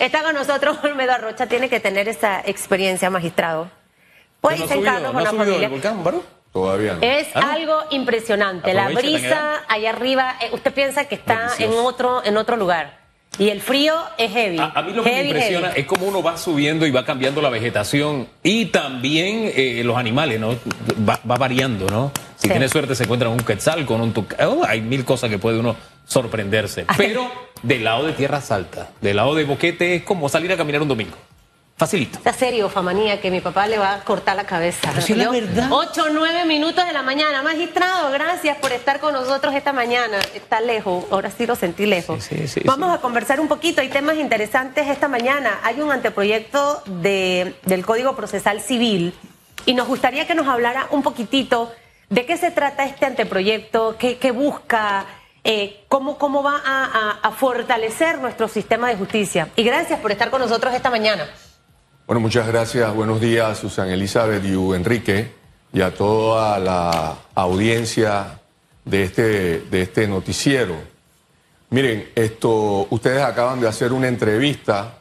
Está con nosotros Olmedo Arrocha, tiene que tener esa experiencia, magistrado. Puede ¿No sentarnos con no la familia. el volcán, Baro? Todavía no. Es Ah, algo impresionante. La brisa allá arriba, eh, usted piensa que está en otro, en otro lugar. Y el frío es heavy. A, a mí lo que me impresiona heavy. es cómo uno va subiendo y va cambiando la vegetación y también eh, los animales, ¿no? Va, va variando, ¿no? Si Sí. tiene suerte se encuentra un quetzal con un tucán. Oh, hay mil cosas que puede uno sorprenderse. Pero del lado de tierras altas, del lado de Boquete es como salir a caminar un domingo. Facilito. Está serio, Famanía, que mi papá le va a cortar la cabeza. Pero es la verdad. 8 o 9 minutos de la mañana. Magistrado, gracias por estar con nosotros esta mañana. Está lejos, ahora sí lo sentí lejos. Sí, sí, sí, Vamos sí. a conversar un poquito. Hay temas interesantes esta mañana. Hay un anteproyecto de, del Código Procesal Civil y nos gustaría que nos hablara un poquitito de qué se trata este anteproyecto, qué, qué busca, eh, cómo, cómo va a, a- a fortalecer nuestro sistema de justicia. Y gracias por estar con nosotros esta mañana. Bueno, muchas gracias. Buenos días, Susan Elizabeth y Enrique, y a toda la audiencia de este, de este noticiero. Miren, esto, ustedes acaban de hacer una entrevista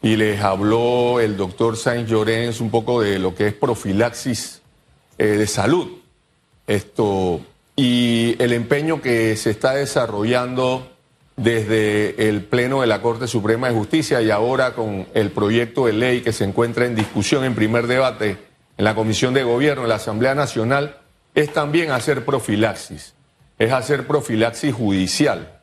y les habló el doctor Sainz Llorens un poco de lo que es profilaxis eh, de salud. Esto, y el empeño que se está desarrollando desde el Pleno de la Corte Suprema de Justicia y ahora con el proyecto de ley que se encuentra en discusión en primer debate en la Comisión de Gobierno, en la Asamblea Nacional, es también hacer profilaxis, es hacer profilaxis judicial,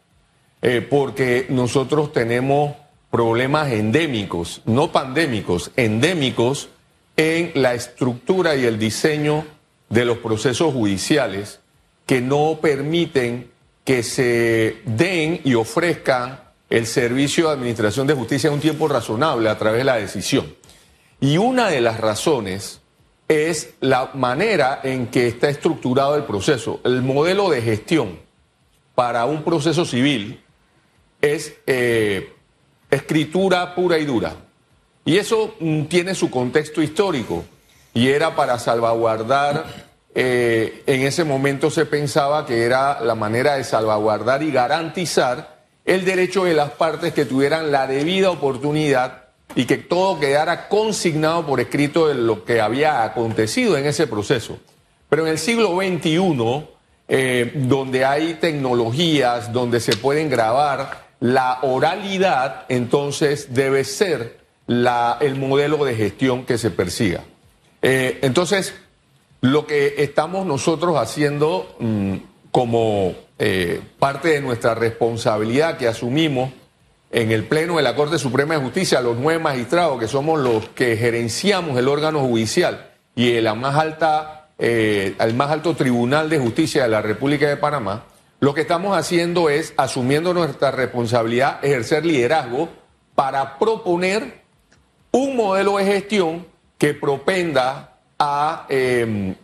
Eh, porque nosotros tenemos problemas endémicos, no pandémicos, endémicos en la estructura y el diseño de los procesos judiciales que no permiten que se den y ofrezcan el servicio de administración de justicia en un tiempo razonable a través de la decisión. Y una de las razones es la manera en que está estructurado el proceso. El modelo de gestión para un proceso civil es eh, escritura pura y dura. Y eso mm, tiene su contexto histórico y era para salvaguardar, eh, en ese momento se pensaba que era la manera de salvaguardar y garantizar el derecho de las partes que tuvieran la debida oportunidad y que todo quedara consignado por escrito de lo que había acontecido en ese proceso. Pero en el siglo XXI, eh, donde hay tecnologías, donde se pueden grabar, la oralidad entonces debe ser el modelo de gestión que se persiga. Eh, entonces, lo que estamos nosotros haciendo mm, como eh, parte de nuestra responsabilidad que asumimos en el Pleno de la Corte Suprema de Justicia, los nueve magistrados que somos los que gerenciamos el órgano judicial y el, más alta, eh, el más alto Tribunal de Justicia de la República de Panamá, lo que estamos haciendo es, asumiendo nuestra responsabilidad, ejercer liderazgo para proponer un modelo de gestión que propenda a, eh,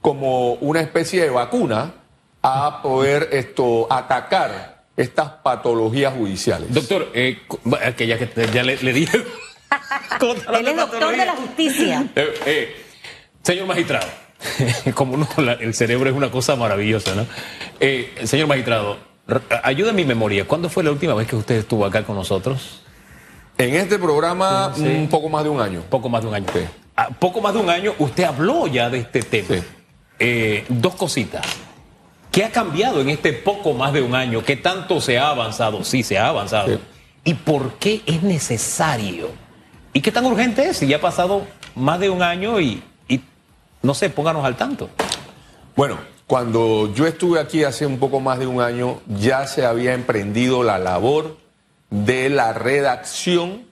como una especie de vacuna, a poder esto, atacar estas patologías judiciales. Doctor, eh, va- que ya, que ya le, le dije. Él es doctor de la justicia. Eh, eh, señor magistrado, como uno, la- el cerebro es una cosa maravillosa, ¿no? Eh, señor magistrado, ayuda en mi memoria. ¿Cuándo fue la última vez que usted estuvo acá con nosotros? En este programa, sí. un poco más de un año. Poco más de un año. Sí. Ah, poco más de un año, usted habló ya de este tema. Sí. Eh, dos cositas. ¿Qué ha cambiado en este poco más de un año? ¿Qué tanto se ha avanzado? Sí, se ha avanzado. Sí. ¿Y por qué es necesario? ¿Y qué tan urgente es? Si ya ha pasado más de un año y, y no sé, pónganos al tanto. Bueno, cuando yo estuve aquí hace un poco más de un año, ya se había emprendido la labor de la redacción,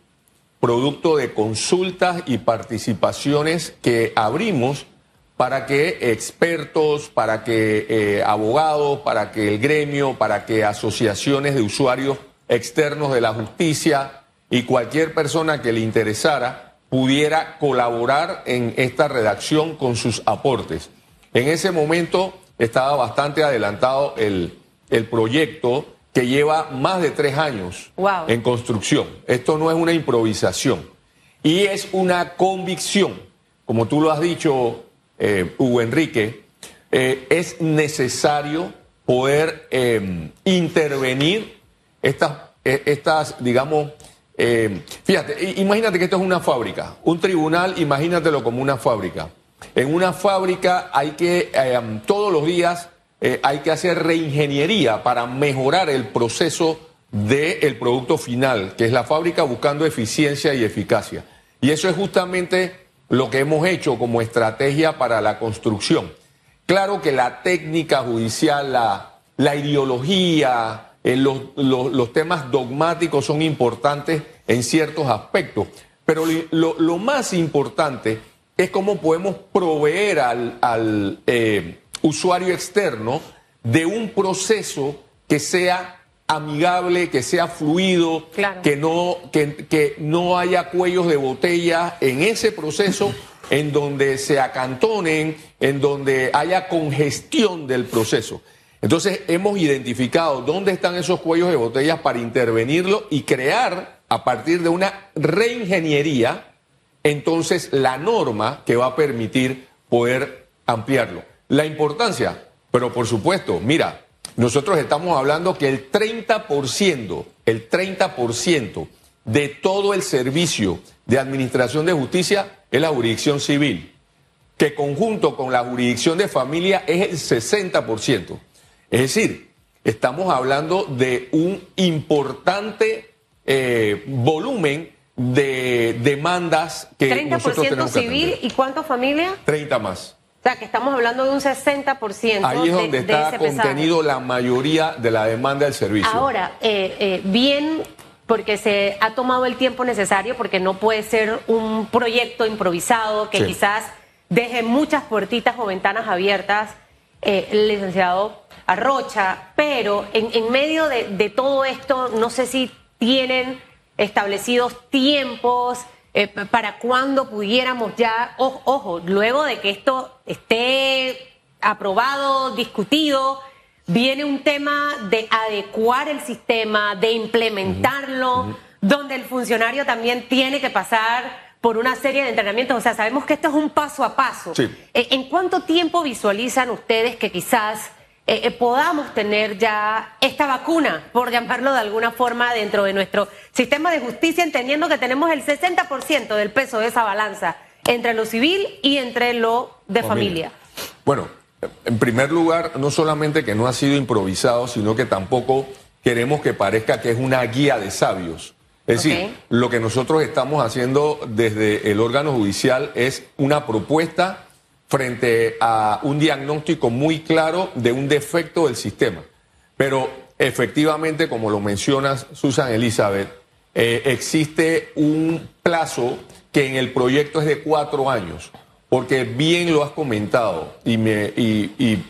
producto de consultas y participaciones que abrimos para que expertos, para que eh, abogados, para que el gremio, para que asociaciones de usuarios externos de la justicia y cualquier persona que le interesara pudiera colaborar en esta redacción con sus aportes. En ese momento estaba bastante adelantado el, el proyecto que lleva más de tres años Wow. en construcción. Esto no es una improvisación y es una convicción, como tú lo has dicho, eh, Hugo Enrique, eh, es necesario poder eh, intervenir estas, eh, estas digamos, eh, fíjate, imagínate que esto es una fábrica, un tribunal, imagínatelo como una fábrica. En una fábrica hay que, eh, todos los días hay que hacer reingeniería para mejorar el proceso del producto final, que es la fábrica buscando eficiencia y eficacia. Y eso es justamente lo que hemos hecho como estrategia para la construcción. Claro que la técnica judicial, la, la ideología, eh, los, los, temas dogmáticos son importantes en ciertos aspectos, pero lo, más importante es cómo podemos proveer al, al eh, usuario externo de un proceso que sea amigable, que sea fluido, que, no, que, que no haya cuellos de botella en ese proceso en donde se acantonen, en donde haya congestión del proceso. Entonces hemos identificado dónde están esos cuellos de botellas para intervenirlo y crear a partir de una reingeniería, entonces la norma que va a permitir poder ampliarlo. La importancia, pero por supuesto, mira, nosotros estamos hablando que el 30%, el 30% de todo el servicio de administración de justicia es la jurisdicción civil, que conjunto con la jurisdicción de familia es el 60%. Es decir, estamos hablando de un importante eh, volumen de demandas que 30% nosotros tenemos civil y cuánto familia? 30 más. O sea, que estamos hablando de un 60%. Ahí es donde está contenido la mayoría de la demanda del servicio. Ahora, eh, eh, bien, porque se ha tomado el tiempo necesario, porque no puede ser un proyecto improvisado que quizás deje muchas puertitas o ventanas abiertas, eh, licenciado Arrocha, pero en, medio de, de todo esto, no sé si tienen establecidos tiempos eh, para cuando pudiéramos ya, ojo, luego de que esto esté aprobado, discutido, viene un tema de adecuar el sistema, de implementarlo, donde el funcionario también tiene que pasar por una serie de entrenamientos. O sea, sabemos que esto es un paso a paso. Eh, ¿En cuánto tiempo visualizan ustedes que quizás eh, eh, podamos tener ya esta vacuna, por llamarlo de alguna forma, dentro de nuestro sistema de justicia, entendiendo que tenemos el 60% del peso de esa balanza entre lo civil y entre lo de familia. Bueno, en primer lugar, no solamente que no ha sido improvisado, sino que tampoco queremos que parezca que es una guía de sabios. Es decir, lo que nosotros estamos haciendo desde el órgano judicial es una propuesta frente a un diagnóstico muy claro de un defecto del sistema. Pero efectivamente, como lo mencionas, Susan Elizabeth, eh, existe un plazo que en el proyecto es de cuatro años, porque bien lo has comentado y, me, y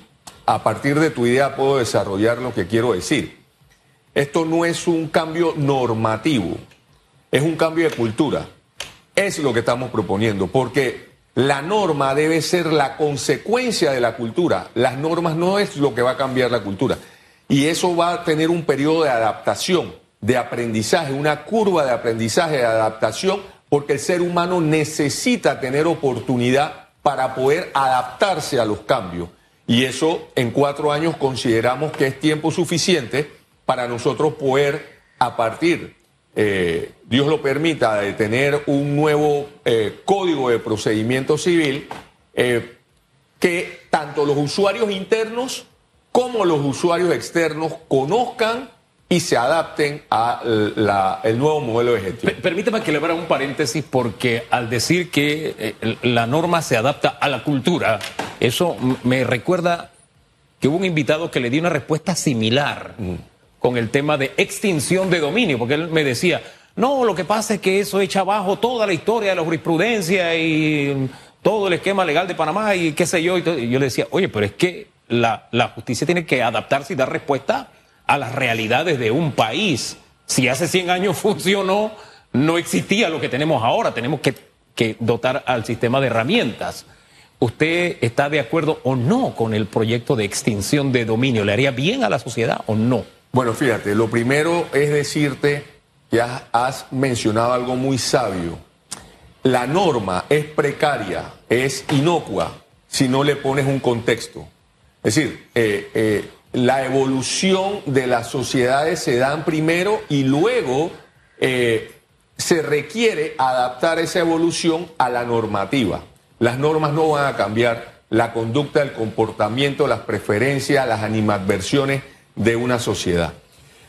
a partir de tu idea puedo desarrollar lo que quiero decir. Esto no es un cambio normativo, es un cambio de cultura. Es lo que estamos proponiendo, porque la norma debe ser la consecuencia de la cultura. Las normas no es lo que va a cambiar la cultura. Y eso va a tener un periodo de adaptación, de aprendizaje, una curva de aprendizaje, de adaptación, porque el ser humano necesita tener oportunidad para poder adaptarse a los cambios. Y eso en cuatro años consideramos que es tiempo suficiente para nosotros poder, a partir eh, Dios lo permita, de tener un nuevo eh, código de procedimiento civil eh, que tanto los usuarios internos como los usuarios externos conozcan y se adapten al nuevo modelo de gestión. Permíteme que le abra un paréntesis porque al decir que la norma se adapta a la cultura, eso me recuerda que hubo un invitado que le dio una respuesta similar. Mm con el tema de extinción de dominio, porque él me decía, no, lo que pasa es que eso echa abajo toda la historia de la jurisprudencia y todo el esquema legal de Panamá y qué sé yo. Y, yo le decía, oye, pero es que la, justicia tiene que adaptarse y dar respuesta a las realidades de un país. Si hace 100 años funcionó, no existía lo que tenemos ahora. Tenemos que, que dotar al sistema de herramientas. ¿Usted está de acuerdo o no con el proyecto de extinción de dominio? ¿Le haría bien a la sociedad o no? Bueno, fíjate, lo primero es decirte que has, mencionado algo muy sabio. La norma es precaria, es inocua si no le pones un contexto. Es decir, eh, eh, la evolución de las sociedades se dan primero y luego eh, se requiere adaptar esa evolución a la normativa. Las normas no van a cambiar la conducta, el comportamiento, las preferencias, las animadversiones de una sociedad.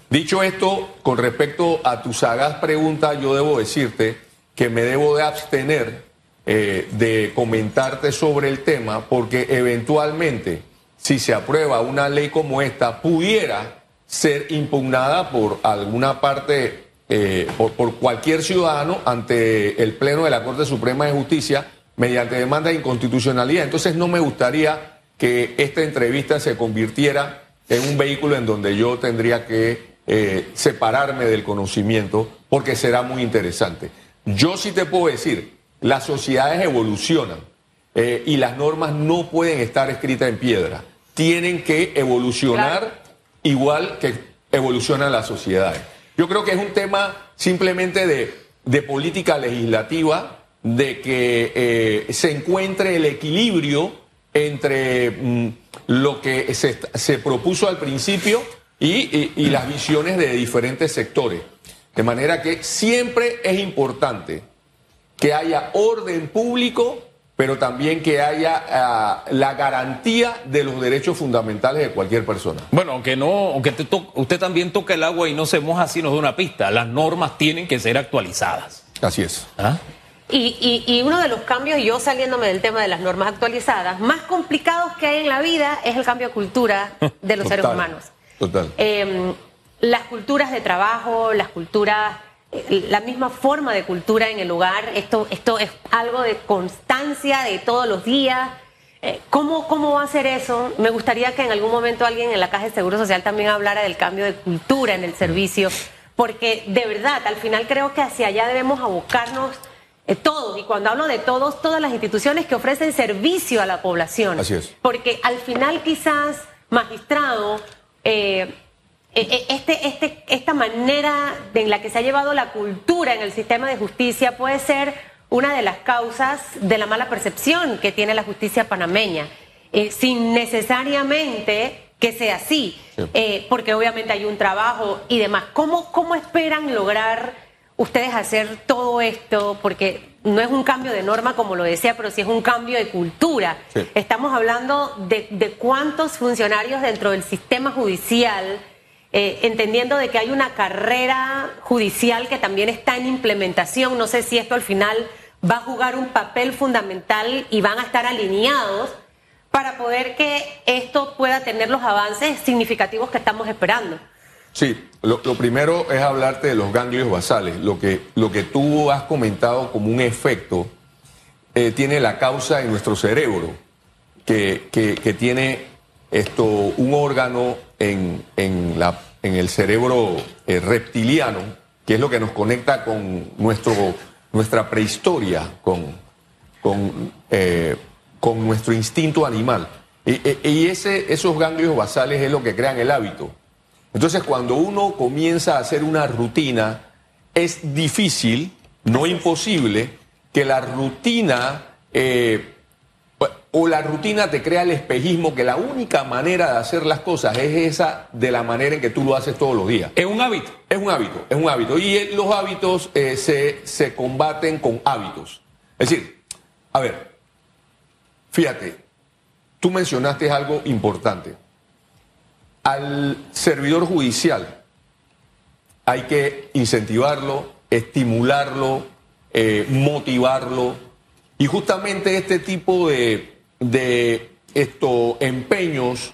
Dicho esto, con respecto a tu sagaz pregunta, yo debo decirte que me debo de abstener eh, de comentarte sobre el tema porque eventualmente, si se aprueba una ley como esta, pudiera ser impugnada por alguna parte, eh, por, por cualquier ciudadano ante el Pleno de la Corte Suprema de Justicia mediante demanda de inconstitucionalidad. Entonces no me gustaría que esta entrevista se convirtiera en un vehículo en donde yo tendría que eh, separarme del conocimiento porque será muy interesante. Yo sí te puedo decir, las sociedades evolucionan eh, y las normas no pueden estar escritas en piedra. Tienen que evolucionar igual que evolucionan las sociedades. Yo creo que es un tema simplemente de, de política legislativa, de que eh, se encuentre el equilibrio entre mm, lo que se, se propuso al principio y, las visiones de diferentes sectores. De manera que siempre es importante que haya orden público, pero también que haya ah, la garantía de los derechos fundamentales de cualquier persona. Bueno, aunque no, aunque usted también toca el agua y no se moja así, nos da una pista. Las normas tienen que ser actualizadas. Así es. ¿Ah? Y, uno de los cambios, yo saliéndome del tema de las normas actualizadas, más complicados que hay en la vida es el cambio de cultura de los seres humanos. Total. Em, las culturas de trabajo, las culturas, eh, la misma forma de cultura en el hogar, esto, esto es algo de constancia de todos los días. Eh, ¿cómo, ¿Cómo va a ser eso? Me gustaría que en algún momento alguien en la Caja de Seguro Social también hablara del cambio de cultura en el servicio, porque de verdad, al final creo que hacia allá debemos abocarnos eh, todos, y cuando hablo de todos, todas las instituciones que ofrecen servicio a la población. Así es. Porque al final quizás, magistrado, eh, eh, este, este, esta manera en la que se ha llevado la cultura en el sistema de justicia puede ser una de las causas de la mala percepción que tiene la justicia panameña, eh, sin necesariamente que sea así, porque obviamente hay un trabajo y demás. ¿Cómo, ¿Cómo esperan lograr ustedes hacer todo esto? Porque no es un cambio de norma, como lo decía, pero sí es un cambio de cultura. Estamos hablando de, cuántos funcionarios dentro del sistema judicial, eh, entendiendo de que hay una carrera judicial que también está en implementación. No sé si esto al final va a jugar un papel fundamental y van a estar alineados para poder que esto pueda tener los avances significativos que estamos esperando. Sí, lo, primero es hablarte de los ganglios basales. Lo que, lo que tú has comentado como un efecto eh, tiene la causa en nuestro cerebro, que, que, tiene esto, un órgano en, en, la, en el cerebro eh, reptiliano, que es lo que nos conecta con nuestro, nuestra prehistoria, con, con, eh, con nuestro instinto animal. Y, y ese, esos ganglios basales es lo que crean el hábito. Entonces, cuando uno comienza a hacer una rutina, es difícil, no imposible, que la rutina eh, o la rutina te crea el espejismo que la única manera de hacer las cosas es esa de la manera en que tú lo haces todos los días. Es un hábito. Es un hábito, es un hábito. Y los hábitos eh, se, se combaten con hábitos. Es decir, a ver, fíjate, tú mencionaste algo importante al servidor judicial hay que incentivarlo, estimularlo, eh, motivarlo. Y justamente este tipo de, estos empeños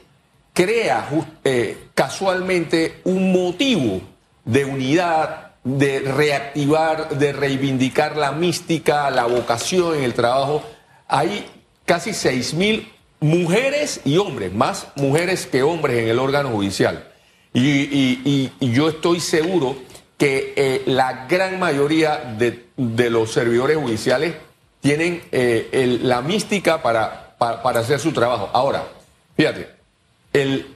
crea eh, casualmente un motivo de unidad, de reactivar, de reivindicar la mística, la vocación en el trabajo. Hay casi seis mil mujeres y hombres, más mujeres que hombres en el órgano judicial. Y, yo estoy seguro que eh, la gran mayoría de, los servidores judiciales tienen eh, la mística para, para, hacer su trabajo. Ahora, fíjate, el,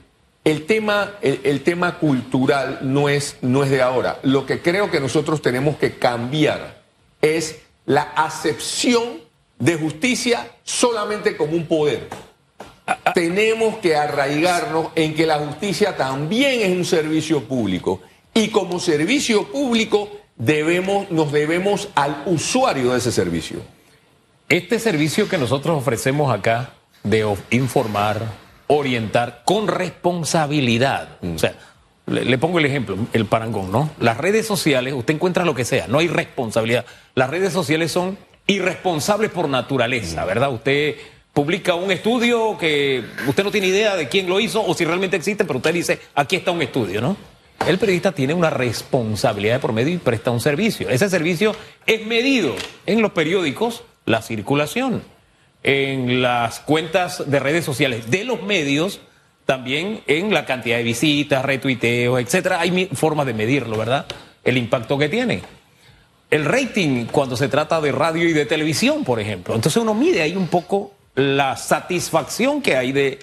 el tema, el, tema cultural no es, no es de ahora. Lo que creo que nosotros tenemos que cambiar es la acepción de justicia solamente como un poder tenemos que arraigarnos en que la justicia también es un servicio público y como servicio público debemos, nos debemos al usuario de ese servicio. Este servicio que nosotros ofrecemos acá de informar, orientar con responsabilidad. O sea, le, pongo el ejemplo, el parangón, ¿no? Las redes sociales, usted encuentra lo que sea, no hay responsabilidad. Las redes sociales son irresponsables por naturaleza, ¿verdad? Usted publica un estudio que usted no tiene idea de quién lo hizo o si realmente existe, pero usted dice, aquí está un estudio, ¿no? El periodista tiene una responsabilidad de por medio y presta un servicio. Ese servicio es medido en los periódicos, la circulación, en las cuentas de redes sociales de los medios, también en la cantidad de visitas, retuiteos, etcétera. Hay formas de medirlo, ¿verdad? El impacto que tiene. El rating cuando se trata de radio y de televisión, por ejemplo. Entonces uno mide ahí un poco la satisfacción que hay de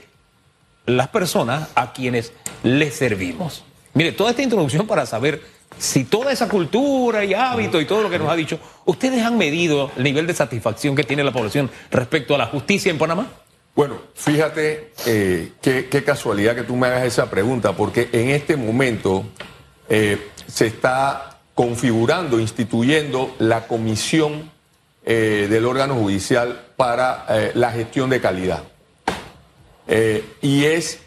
las personas a quienes les servimos. Mire, toda esta introducción para saber si toda esa cultura y hábito y todo lo que nos ha dicho, ¿ustedes han medido el nivel de satisfacción que tiene la población respecto a la justicia en Panamá? Bueno, fíjate eh, qué, casualidad que tú me hagas esa pregunta, porque en este momento eh, se está configurando, instituyendo la comisión eh, del órgano judicial para la gestión de calidad. y es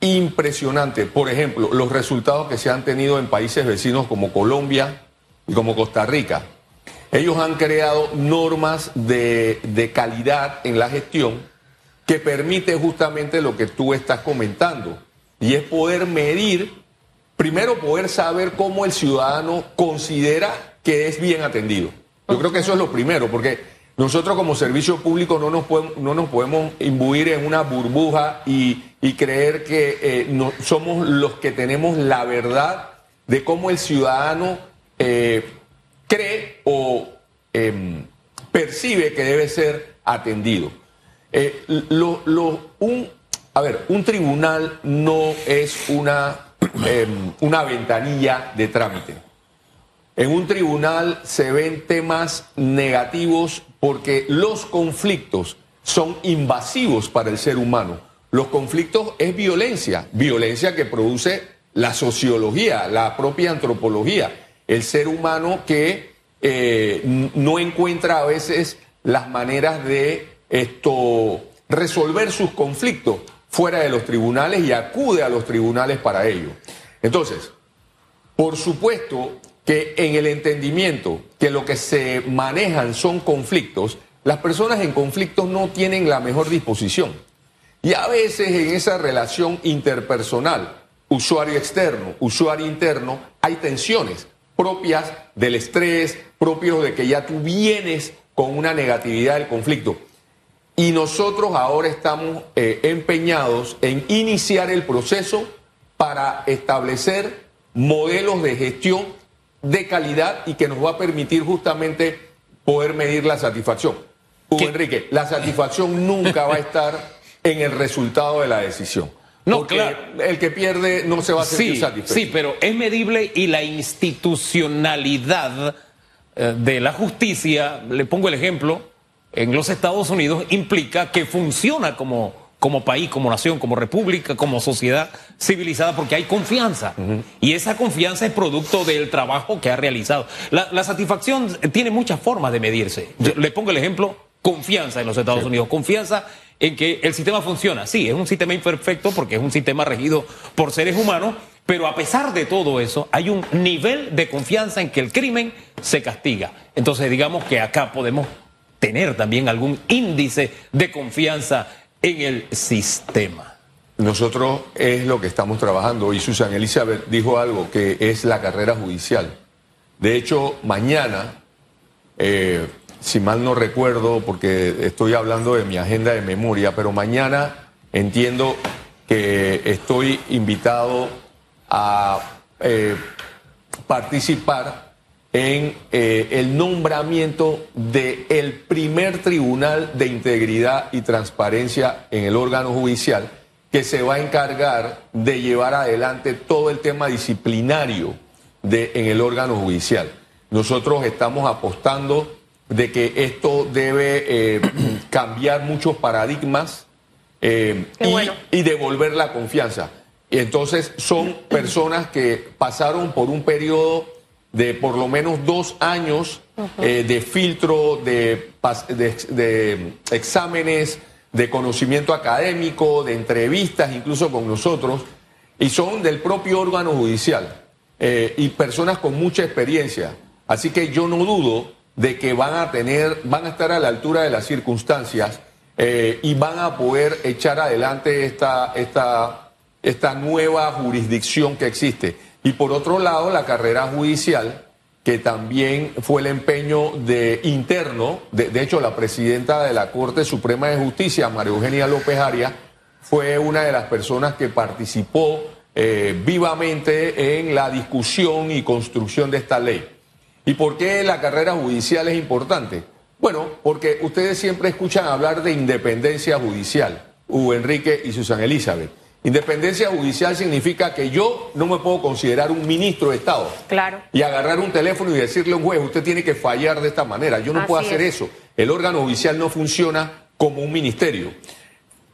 impresionante, por ejemplo, los resultados que se han tenido en países vecinos como Colombia y como Costa Rica. Ellos han creado normas de, de calidad en la gestión que permite justamente lo que tú estás comentando, y es poder medir, primero poder saber cómo el ciudadano considera que es bien atendido. Yo creo que eso es lo primero, porque nosotros como servicio público no nos podemos, no nos podemos imbuir en una burbuja y, creer que eh, somos los que tenemos la verdad de cómo el ciudadano eh, cree o em, percibe que debe ser atendido. Eh, un, a ver, un tribunal no es una, em, una ventanilla de trámite. En un tribunal se ven temas negativos porque los conflictos son invasivos para el ser humano. Los conflictos es violencia, violencia que produce la sociología, la propia antropología, el ser humano que eh, no encuentra a veces las maneras de esto, resolver sus conflictos fuera de los tribunales y acude a los tribunales para ello. Entonces, por supuesto que en el entendimiento que lo que se manejan son conflictos, las personas en conflictos no tienen la mejor disposición. Y a veces en esa relación interpersonal, usuario externo, usuario interno, hay tensiones propias del estrés, propios de que ya tú vienes con una negatividad del conflicto. Y nosotros ahora estamos eh, empeñados en iniciar el proceso para establecer modelos de gestión de calidad y que nos va a permitir justamente poder medir la satisfacción. Hugo Enrique, la satisfacción nunca va a estar en el resultado de la decisión. No, claro. El que pierde no se va a sentir sí, satisfecho. Sí, pero es medible y la institucionalidad eh, de la justicia, le pongo el ejemplo, en los Estados Unidos implica que funciona como, como país, como nación, como república, como sociedad civilizada, porque hay confianza. Y esa confianza es producto del trabajo que ha realizado. La, satisfacción tiene muchas formas de medirse. le pongo el ejemplo, confianza en los Estados Unidos, confianza en que el sistema funciona. Sí, es un sistema imperfecto porque es un sistema regido por seres humanos, pero a pesar de todo eso, hay un nivel de confianza en que el crimen se castiga. Entonces, digamos que acá podemos tener también algún índice de confianza en el sistema. Nosotros es lo que estamos trabajando y Susan Elizabeth dijo algo que es la carrera judicial. De hecho, mañana, eh, si mal no recuerdo, porque estoy hablando de mi agenda de memoria, pero mañana entiendo que estoy invitado a eh, participar en eh, el nombramiento del el primer tribunal de integridad y transparencia en el órgano judicial que se va a encargar de llevar adelante todo el tema disciplinario de, en el órgano judicial. Nosotros estamos apostando de que esto debe eh, cambiar muchos paradigmas eh, y, y devolver la confianza. Y entonces son personas que pasaron por un periodo de por lo menos dos años eh, de filtro, de, de, de exámenes, de conocimiento académico, de entrevistas incluso con nosotros, y son del propio órgano judicial eh, y personas con mucha experiencia. Así que yo no dudo de que van a tener, van a estar a la altura de las circunstancias eh, y van a poder echar adelante esta, esta, esta nueva jurisdicción que existe. Y por otro lado, la carrera judicial, que también fue el empeño de interno, de, hecho la presidenta de la Corte Suprema de Justicia, María Eugenia López Arias, fue una de las personas que participó eh, vivamente en la discusión y construcción de esta ley. ¿Y por qué la carrera judicial es importante? Bueno, porque ustedes siempre escuchan hablar de independencia judicial, Hugo Enrique y Susana Elizabeth. Independencia judicial significa que yo no me puedo considerar un ministro de Estado. Claro. Y agarrar un teléfono y decirle a un juez, usted tiene que fallar de esta manera. Yo no puedo hacer eso. El órgano judicial no funciona como un ministerio.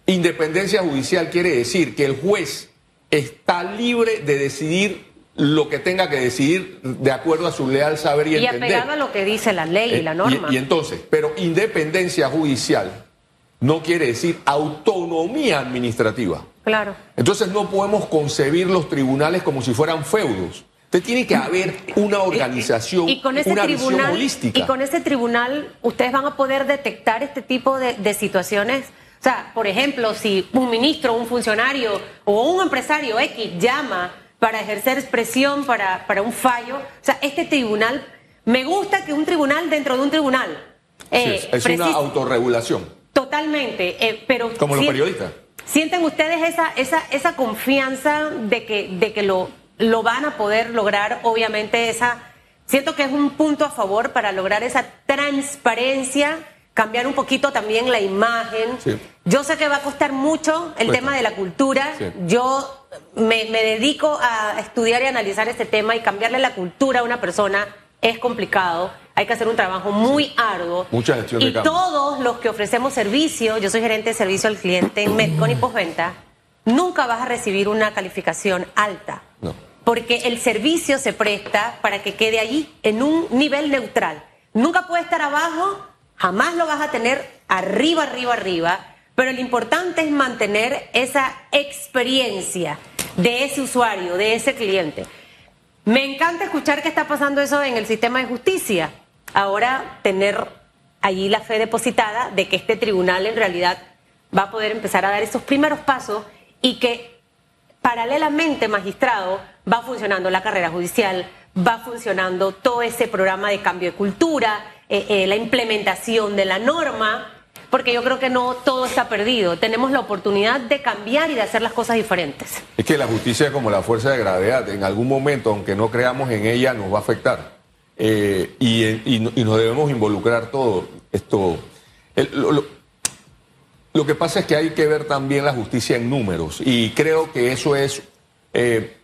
Independencia judicial quiere decir que el juez está libre de decidir lo que tenga que decidir de acuerdo a su leal saber y, y entender. Y apegado a lo que dice la ley y la eh, norma. y entonces, pero independencia judicial no quiere decir autonomía administrativa. Claro. Entonces no podemos concebir los tribunales como si fueran feudos. Usted tiene que haber una organización, y, con una visión holística. Y con ese tribunal ustedes van a poder detectar este tipo de, situaciones. O sea, por ejemplo, si un ministro, un funcionario o un empresario X llama para ejercer expresión para, para un fallo, o sea, este tribunal, me gusta que un tribunal dentro de un tribunal. Eh, es una autorregulación. Totalmente, eh, pero... Como los periodistas. ¿Sienten ustedes esa, esa, esa confianza de que, de que lo, lo van a poder lograr? Obviamente esa... Siento que es un punto a favor para lograr esa transparencia, cambiar un poquito también la imagen. Yo sé que va a costar mucho el tema de la cultura. Yo me, me, dedico a estudiar y analizar este tema y cambiarle la cultura a una persona es complicado hay que hacer un trabajo muy arduo. Mucha gestión y todos los que ofrecemos servicio, yo soy gerente de servicio al cliente en Medcon y postventa, nunca vas a recibir una calificación alta. No. Porque el servicio se presta para que quede allí en un nivel neutral. Nunca puede estar abajo, jamás lo vas a tener arriba, arriba, arriba. Pero lo importante es mantener esa experiencia de ese usuario, de ese cliente. Me encanta escuchar que está pasando eso en el sistema de justicia. Ahora tener allí la fe depositada de que este tribunal en realidad va a poder empezar a dar esos primeros pasos y que paralelamente, magistrado, va funcionando la carrera judicial, va funcionando todo ese programa de cambio de cultura, eh, eh, la implementación de la norma, porque yo creo que no todo está perdido. Tenemos la oportunidad de cambiar y de hacer las cosas diferentes. Es que la justicia es como la fuerza de gravedad. En algún momento, aunque no creamos en ella, nos va a afectar. Eh, y, nos debemos involucrar todo esto. lo, que pasa es que hay que ver también la justicia en números y creo que eso es eh,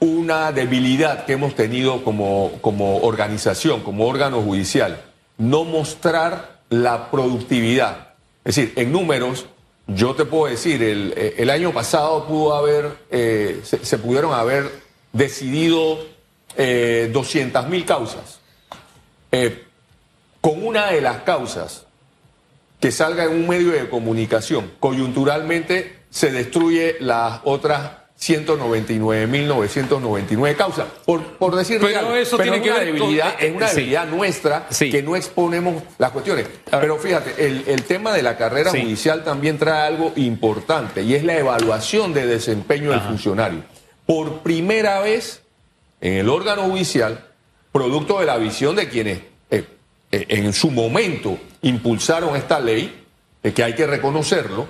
una debilidad que hemos tenido como, como organización, como órgano judicial, no mostrar la productividad. Es decir, en números, yo te puedo decir, el, el año pasado pudo haber, eh, se pudieron haber decidido eh, 200 mil causas. Eh, con una de las causas que salga en un medio de comunicación, coyunturalmente se destruye las otras 199.999 causas. Por, por decir pero eso tiene que ver debilidad, es una debilidad nuestra que no exponemos las cuestiones. Pero fíjate, el, tema de la carrera judicial también trae algo importante y es la evaluación de desempeño del funcionario. Por primera vez en el órgano judicial, producto de la visión de quienes eh, eh, en su momento impulsaron esta ley, de que hay que reconocerlo,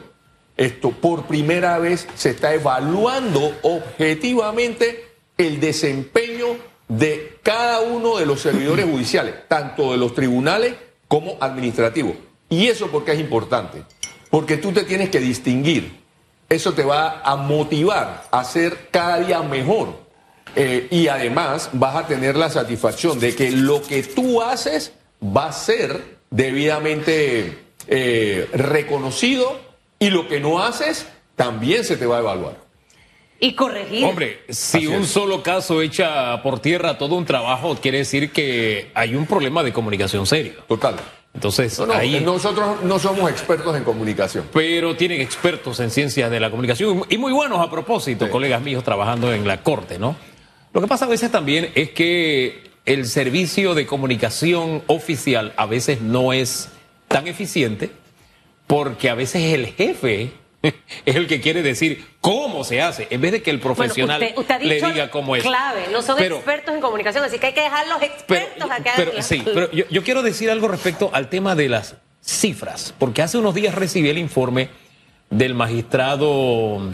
esto por primera vez se está evaluando objetivamente el desempeño de cada uno de los servidores judiciales, tanto de los tribunales como administrativos. ¿Y eso porque es importante? Porque tú te tienes que distinguir. Eso te va a motivar a ser cada día mejor. Eh, y además vas a tener la satisfacción de que lo que tú haces va a ser debidamente eh, reconocido y lo que no haces también se te va a evaluar. y corregir. Hombre, si Así un es. solo caso echa por tierra todo un trabajo, quiere decir que hay un problema de comunicación serio. Total. Entonces, No, no, ahí... nosotros no somos expertos en comunicación. pero tienen expertos en ciencias de la comunicación y muy buenos a propósito, Sí. colegas míos trabajando en la corte, ¿no? Lo que pasa a veces también es que el servicio de comunicación oficial a veces no es tan eficiente porque a veces el jefe es el que quiere decir cómo se hace, en vez de que el Bueno, profesional usted, usted ha le diga cómo es. clave, no son Pero- expertos en comunicación, así que hay que dejar los pero, expertos a que hagan pero- sí, pero yo, yo quiero decir algo respecto al tema de las cifras, porque hace unos días recibí el informe del magistrado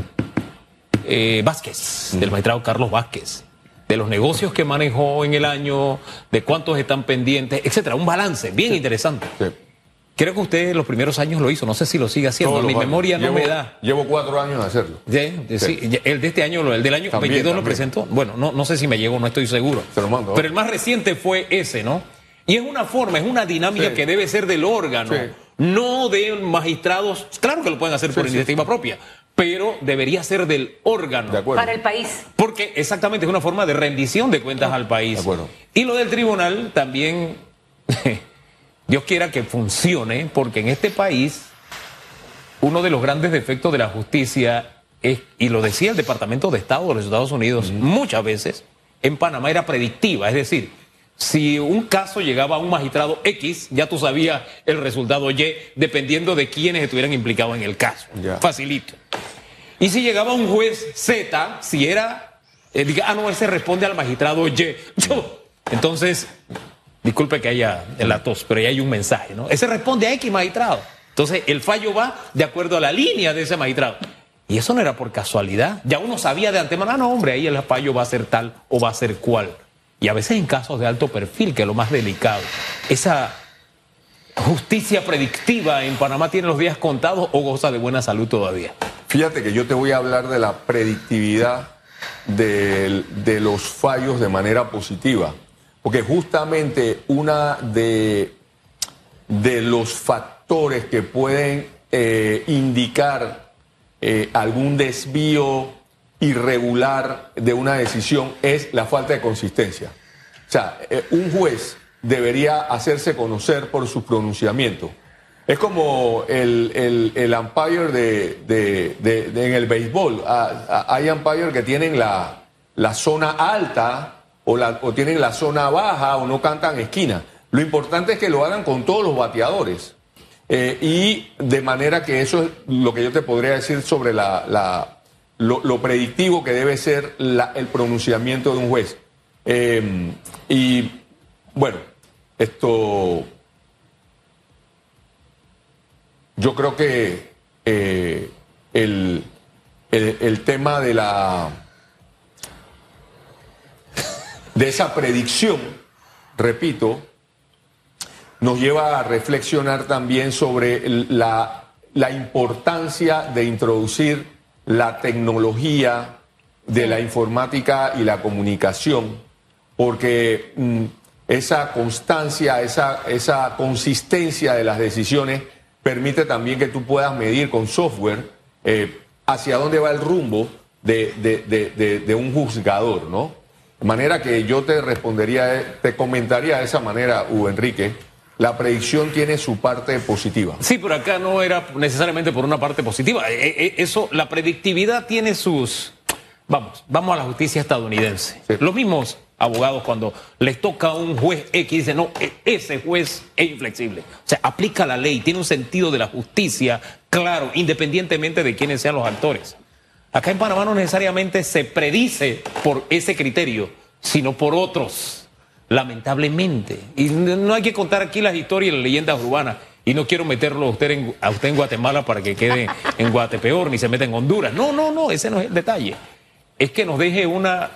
eh, Vázquez, del magistrado Carlos Vázquez, de los negocios que manejó en el año, de cuántos están pendientes, etcétera, un balance bien interesante. Sí. Creo que usted los primeros años lo hizo, no sé si lo sigue haciendo, Todos mi años. memoria no Llevo- me da. Llevo cuatro años de hacerlo. Sí, sí, Sí. ya- el de este año, lo- el del año También, 22 lo presentó. Bueno, no, no sé si me llegó, no estoy seguro. Se lo mando. Pero el más reciente fue ese, ¿no? Y es una forma, es una dinámica Sí. que debe ser del órgano, Sí. no de magistrados. Claro que lo pueden hacer por sí, iniciativa propia, pero debería ser del órgano. De acuerdo. para el país. Porque exactamente es una forma de rendición de cuentas al país. De acuerdo. Y lo del tribunal también, Dios quiera que funcione, porque en este país uno de los grandes defectos de la justicia es, y lo decía el Departamento de Estado de los Estados Unidos muchas veces, en Panamá era predictiva, es decir, si un caso llegaba a un magistrado X, ya tú sabías el resultado Y, dependiendo de quiénes estuvieran implicados en el caso. Facilito. Y si llegaba un juez Z, si era, eh, diga, ah, no, ese responde al magistrado Y. Yo, entonces, disculpe que haya la tos, pero ya hay un mensaje, ¿no? Ese responde a X magistrado. Entonces, el fallo va de acuerdo a la línea de ese magistrado. Y eso no era por casualidad. Ya uno sabía de antemano, ah, no, hombre, ahí el fallo va a ser tal o va a ser cual. Y a veces en casos de alto perfil, que es lo más delicado. Esa justicia predictiva en Panamá tiene los días contados o goza de buena salud todavía. Fíjate que yo te voy a hablar de la predictividad del- de, los fallos de manera positiva. Porque justamente una de, de los factores que pueden eh, indicar eh, algún desvío irregular de una decisión es la falta de consistencia. O sea, eh, un juez debería hacerse conocer por sus pronunciamientos. Es como el, el, el umpire de, de- de- en el béisbol. Ah, ah, hay umpires que tienen la, la zona alta o, tienen la zona baja o no cantan esquina. Lo importante es que lo hagan con todos los bateadores. Eh, y de manera que eso es lo que yo te podría decir sobre la, lo, predictivo que debe ser el pronunciamiento de un juez. Eh, y bueno, esto yo creo que eh, el- el tema de la de esa predicción, repito, nos lleva a reflexionar también sobre la, importancia de introducir la tecnología de la informática y la comunicación, porque mm, esa constancia, esa, esa consistencia de las decisiones permite también que tú puedas medir con software eh, hacia dónde va el rumbo de- de- de- de un juzgador, ¿no? De manera que yo te respondería, eh, te comentaría de esa manera, Hugo Enrique, la predicción tiene su parte positiva. Sí, pero acá no era necesariamente por una parte positiva. Eh, eh, Eso, la predictividad tiene sus. Vamos, vamos a la justicia estadounidense. Sí. Los mismos abogados cuando les toca a un juez X dicen, no, e- ese juez es inflexible. O sea, aplica la ley, tiene un sentido de la justicia claro, independientemente de quiénes sean los actores. Acá en Panamá no necesariamente se predice por ese criterio, sino por otros, lamentablemente. Y no hay que contar aquí las historias y las leyendas urbanas. Y no quiero meterlo a usted, en, a usted en Guatemala para que quede en Guatepeor ni se meta en Honduras. No, no, no, ese no es el detalle. Es que nos deje una...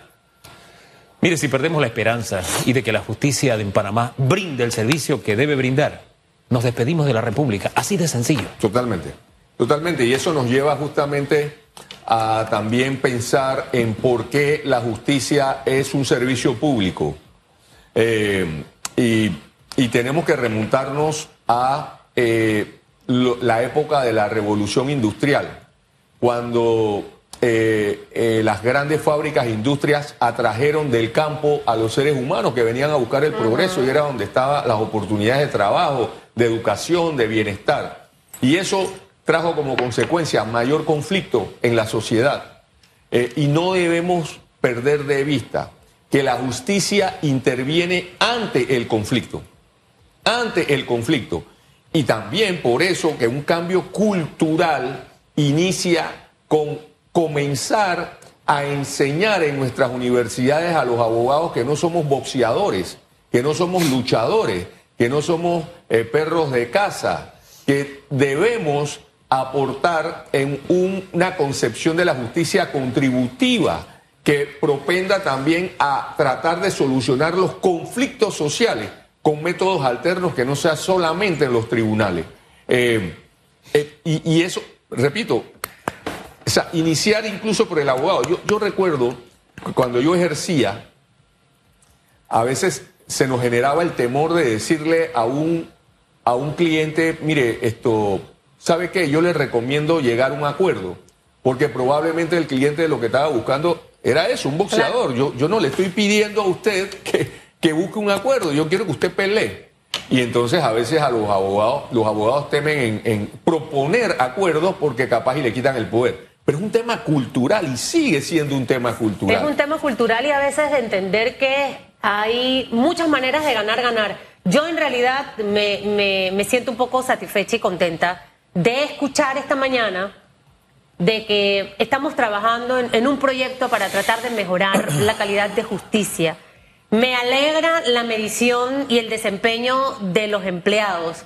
Mire, si perdemos la esperanza y de que la justicia de en Panamá brinde el servicio que debe brindar, nos despedimos de la República. Así de sencillo. Totalmente, totalmente. Y eso nos lleva justamente a también pensar en por qué la justicia es un servicio público. Eh, y, y tenemos que remontarnos a eh, la época de la revolución industrial, cuando eh, las grandes fábricas e industrias atrajeron del campo a los seres humanos que venían a buscar el progreso y era donde estaban las oportunidades de trabajo, de educación, de bienestar. Y eso trajo como consecuencia mayor conflicto en la sociedad. Eh, y no debemos perder de vista que la justicia interviene ante el conflicto, ante el conflicto. Y también por eso que un cambio cultural inicia con comenzar a enseñar en nuestras universidades a los abogados que no somos boxeadores, que no somos luchadores, que no somos eh, perros de casa, que debemos aportar en una concepción de la justicia contributiva que propenda también a tratar de solucionar los conflictos sociales con métodos alternos que no sea solamente en los tribunales. Eh, eh, y, eso, repito, iniciar incluso por el abogado. Yo, yo recuerdo que cuando yo ejercía, a veces se nos generaba el temor de decirle a un, a un cliente, mire, esto, ¿sabe qué? Yo le recomiendo llegar a un acuerdo, porque probablemente el cliente lo que estaba buscando era eso, un boxeador. Yo, yo no le estoy pidiendo a usted que, que busque un acuerdo, yo quiero que usted pelee. Y entonces a veces a los abogados, los abogados temen en, en, proponer acuerdos porque capaz y le quitan el poder. Pero es un tema cultural y sigue siendo un tema cultural. Es un tema cultural y a veces de entender que hay muchas maneras de ganar, ganar. Yo en realidad me, me, me siento un poco satisfecha y contenta de escuchar esta mañana de que estamos trabajando en, en, un proyecto para tratar de mejorar la calidad de justicia. Me alegra la medición y el desempeño de los empleados.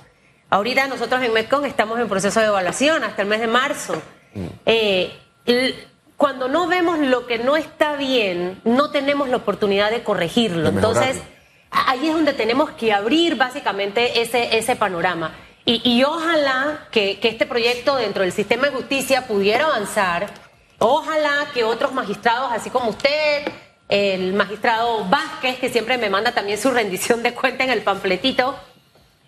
Ahorita nosotros en Metcon estamos en proceso de evaluación hasta el mes de marzo. Eh, cuando no vemos lo que no está bien, no tenemos la oportunidad de corregirlo. De Entonces, ahí es donde tenemos que abrir básicamente ese, ese panorama. Y, y ojalá que, este proyecto dentro del sistema de justicia pudiera avanzar. Ojalá que otros magistrados, así como usted, el magistrado Vázquez, que siempre me manda también su rendición de cuenta en el panfletito,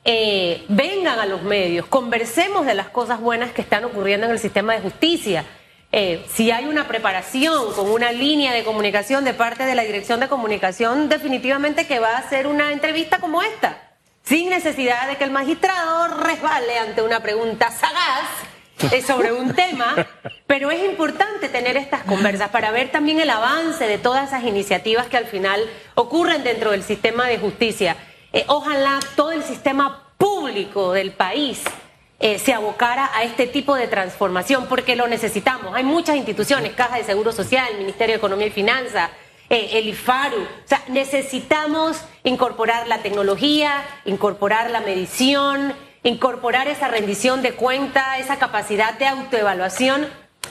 eh, vengan a los medios, conversemos de las cosas buenas que están ocurriendo en el sistema de justicia. Eh, si hay una preparación con una línea de comunicación de parte de la Dirección de Comunicación, definitivamente que va a ser una entrevista como esta sin necesidad de que el magistrado resbale ante una pregunta sagaz sobre un tema, pero es importante tener estas conversas para ver también el avance de todas esas iniciativas que al final ocurren dentro del sistema de justicia. Eh, ojalá todo el sistema público del país eh, se abocara a este tipo de transformación, porque lo necesitamos. Hay muchas instituciones, Caja de Seguro Social, Ministerio de Economía y Finanzas, eh, el IFARU. O sea, necesitamos incorporar la tecnología, incorporar la medición, incorporar esa rendición de cuenta, esa capacidad de autoevaluación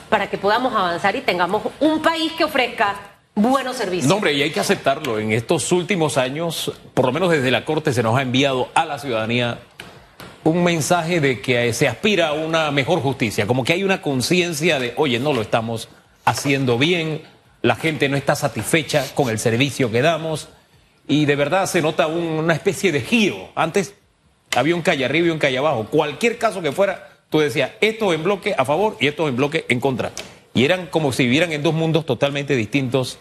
para que podamos avanzar y tengamos un país que ofrezca buenos servicios. No, hombre, y hay que aceptarlo. En estos últimos años, por lo menos desde la Corte, se nos ha enviado a la ciudadanía un mensaje de que se aspira a una mejor justicia, como que hay una conciencia de, oye, no lo estamos haciendo bien la gente no está satisfecha con el servicio que damos y de verdad se nota un, una especie de giro. Antes había un calle arriba y un calle abajo. Cualquier caso que fuera, tú decías, esto en bloque a favor y esto en bloque en contra. Y eran como si vivieran en dos mundos totalmente distintos.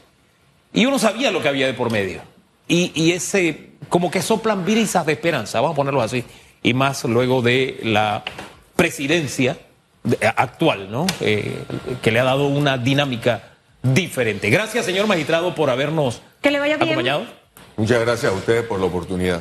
Y uno sabía lo que había de por medio. Y, y ese, como que soplan brisas de esperanza, vamos a ponerlo así. Y más luego de la presidencia actual, ¿no? Eh, que le ha dado una dinámica diferente. Gracias, señor magistrado, por habernos que le vaya bien. acompañado. Muchas gracias a ustedes por la oportunidad.